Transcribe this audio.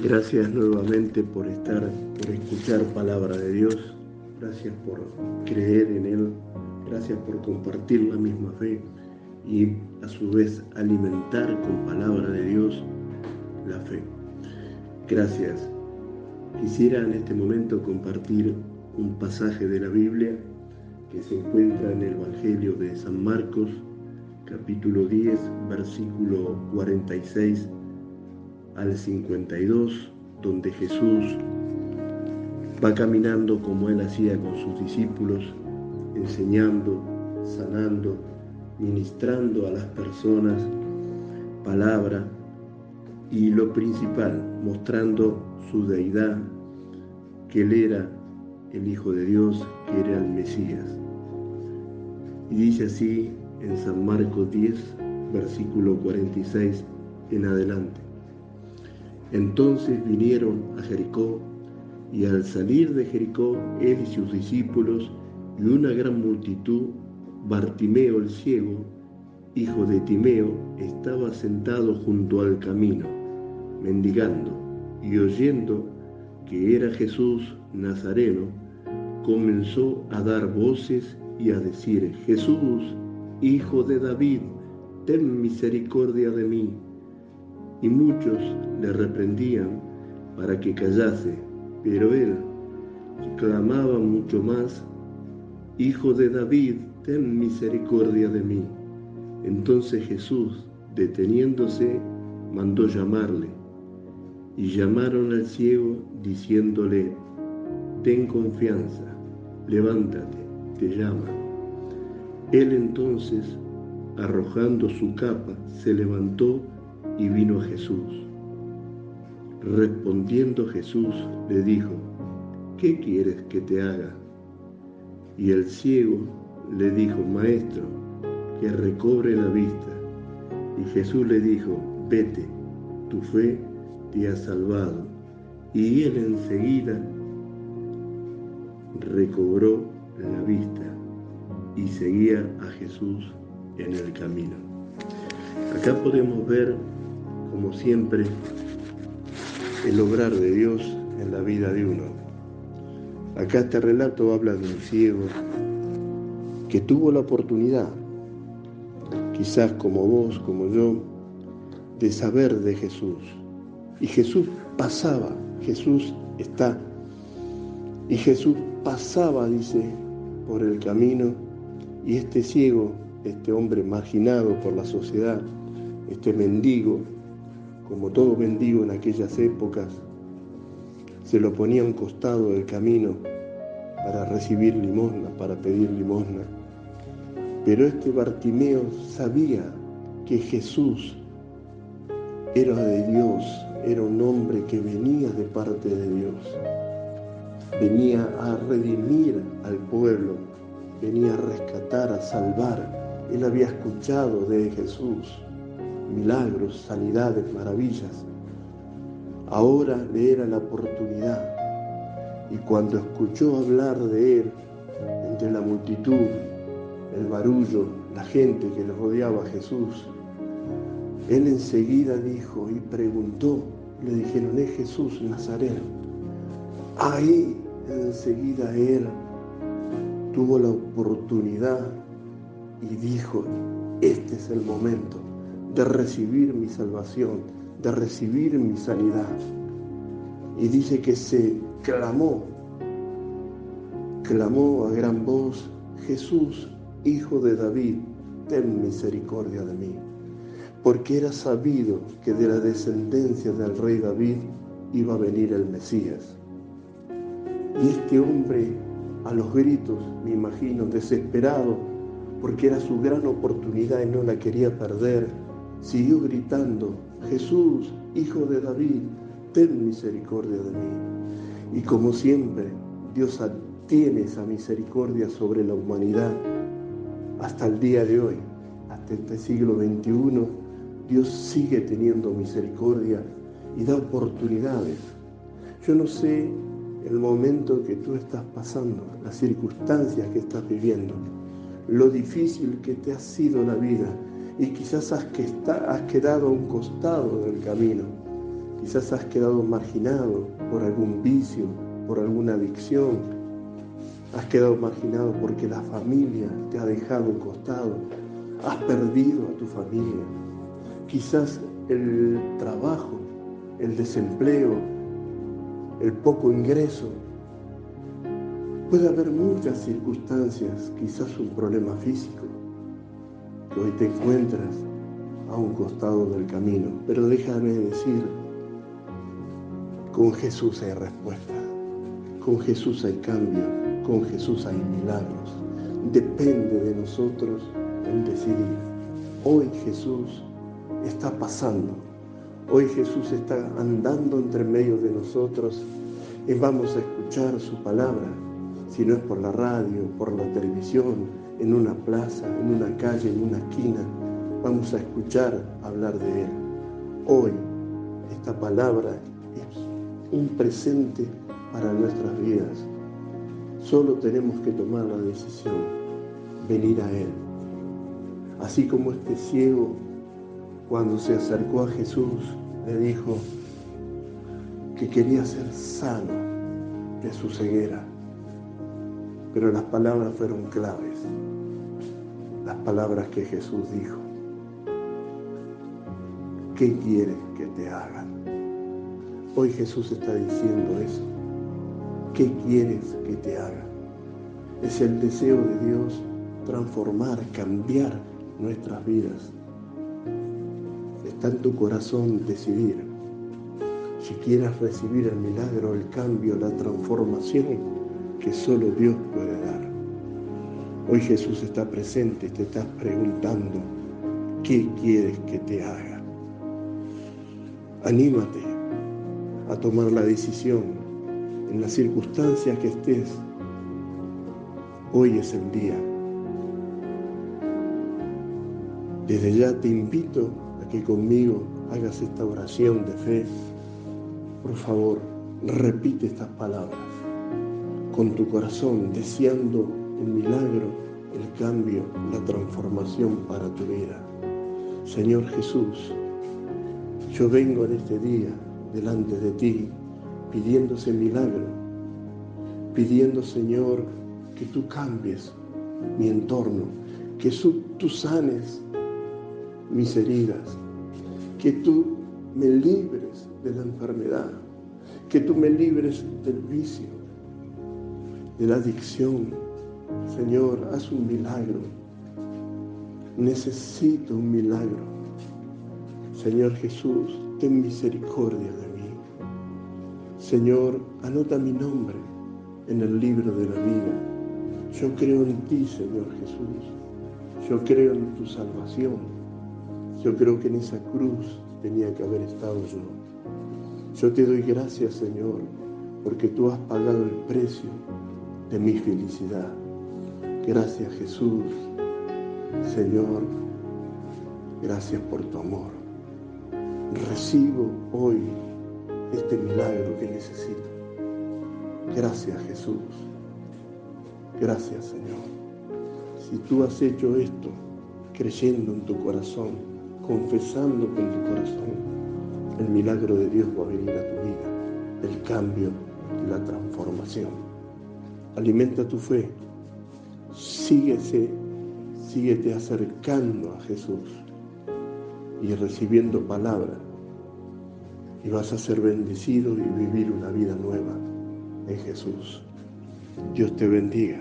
Gracias nuevamente por estar, por escuchar palabra de Dios. Gracias por creer en Él. Gracias por compartir la misma fe y a su vez alimentar con palabra de Dios la fe. Gracias. Quisiera en este momento compartir un pasaje de la Biblia que se encuentra en el Evangelio de San Marcos, capítulo 10, versículo 46 al 52, donde Jesús va caminando como él hacía con sus discípulos, enseñando, sanando, ministrando a las personas palabra y lo principal, mostrando su deidad, que él era el Hijo de Dios, que era el Mesías. Y dice así en San Marcos 10, versículo 46 en adelante. Entonces vinieron a Jericó, y al salir de Jericó, él y sus discípulos y una gran multitud, Bartimeo el ciego, hijo de Timeo, estaba sentado junto al camino, mendigando, y oyendo que era Jesús Nazareno, comenzó a dar voces y a decir, Jesús, hijo de David, ten misericordia de mí y muchos le reprendían para que callase, pero él clamaba mucho más, Hijo de David, ten misericordia de mí. Entonces Jesús, deteniéndose, mandó llamarle, y llamaron al ciego diciéndole, ten confianza, levántate, te llama. Él entonces, arrojando su capa, se levantó y vino a Jesús. Respondiendo Jesús le dijo, ¿qué quieres que te haga? Y el ciego le dijo, Maestro, que recobre la vista. Y Jesús le dijo, vete, tu fe te ha salvado. Y él enseguida recobró la vista y seguía a Jesús en el camino. Acá podemos ver como siempre, el obrar de Dios en la vida de uno. Acá este relato habla de un ciego que tuvo la oportunidad, quizás como vos, como yo, de saber de Jesús. Y Jesús pasaba, Jesús está. Y Jesús pasaba, dice, por el camino y este ciego, este hombre marginado por la sociedad, este mendigo, como todo mendigo en aquellas épocas, se lo ponía a un costado del camino para recibir limosna, para pedir limosna. Pero este Bartimeo sabía que Jesús era de Dios, era un hombre que venía de parte de Dios, venía a redimir al pueblo, venía a rescatar, a salvar. Él había escuchado de Jesús milagros, sanidades, maravillas. Ahora le era la oportunidad. Y cuando escuchó hablar de él entre la multitud, el barullo, la gente que le rodeaba a Jesús, él enseguida dijo y preguntó, le dijeron, es Jesús Nazareno. Ahí enseguida él tuvo la oportunidad y dijo, este es el momento de recibir mi salvación, de recibir mi sanidad. Y dice que se clamó, clamó a gran voz, Jesús, hijo de David, ten misericordia de mí. Porque era sabido que de la descendencia del rey David iba a venir el Mesías. Y este hombre, a los gritos, me imagino, desesperado, porque era su gran oportunidad y no la quería perder, siguió gritando, Jesús, hijo de David, ten misericordia de mí. Y como siempre, Dios tiene esa misericordia sobre la humanidad. Hasta el día de hoy, hasta este siglo XXI, Dios sigue teniendo misericordia y da oportunidades. Yo no sé el momento que tú estás pasando, las circunstancias que estás viviendo, lo difícil que te ha sido la vida, y quizás has, que has quedado a un costado del camino. Quizás has quedado marginado por algún vicio, por alguna adicción. Has quedado marginado porque la familia te ha dejado un costado. Has perdido a tu familia. Quizás el trabajo, el desempleo, el poco ingreso. Puede haber muchas circunstancias, quizás un problema físico, hoy te encuentras a un costado del camino. Pero déjame decir, con Jesús hay respuesta, con Jesús hay cambio, con Jesús hay milagros. Depende de nosotros en decidir. Hoy Jesús está pasando. Hoy Jesús está andando entre medio de nosotros y vamos a escuchar su palabra, si no es por la radio, por la televisión, en una plaza, en una calle, en una esquina, vamos a escuchar hablar de Él. Hoy esta palabra es un presente para nuestras vidas. Solo tenemos que tomar la decisión, venir a Él. Así como este ciego cuando se acercó a Jesús, le dijo que quería ser sano de su ceguera. Pero las palabras fueron claves, las palabras que Jesús dijo. ¿Qué quieres que te hagan? Hoy Jesús está diciendo eso. ¿Qué quieres que te hagan? Es el deseo de Dios transformar, cambiar nuestras vidas está en tu corazón decidir si quieres recibir el milagro, el cambio, la transformación que solo Dios puede dar. Hoy Jesús está presente, te estás preguntando, ¿qué quieres que te haga? Anímate a tomar la decisión en las circunstancias que estés. Hoy es el día. Desde ya te invito que conmigo hagas esta oración de fe, por favor, repite estas palabras con tu corazón, deseando el milagro, el cambio, la transformación para tu vida. Señor Jesús, yo vengo en este día delante de ti pidiendo ese milagro, pidiendo, Señor, que tú cambies mi entorno, que tú sanes mis heridas, que tú me libres de la enfermedad, que tú me libres del vicio, de la adicción. Señor, haz un milagro. Necesito un milagro. Señor Jesús, ten misericordia de mí. Señor, anota mi nombre en el libro de la vida. Yo creo en ti, Señor Jesús. Yo creo en tu salvación. Yo creo que en esa cruz tenía que haber estado yo. Yo te doy gracias, Señor, porque tú has pagado el precio de mi felicidad. Gracias, Jesús. Señor, gracias por tu amor. Recibo hoy este milagro que necesito. Gracias, Jesús. Gracias, Señor. Si tú has hecho esto creyendo en tu corazón, confesando con tu corazón, el milagro de Dios va a venir a tu vida, el cambio la transformación. Alimenta tu fe, síguese, síguete acercando a Jesús y recibiendo palabra y vas a ser bendecido y vivir una vida nueva en Jesús. Dios te bendiga.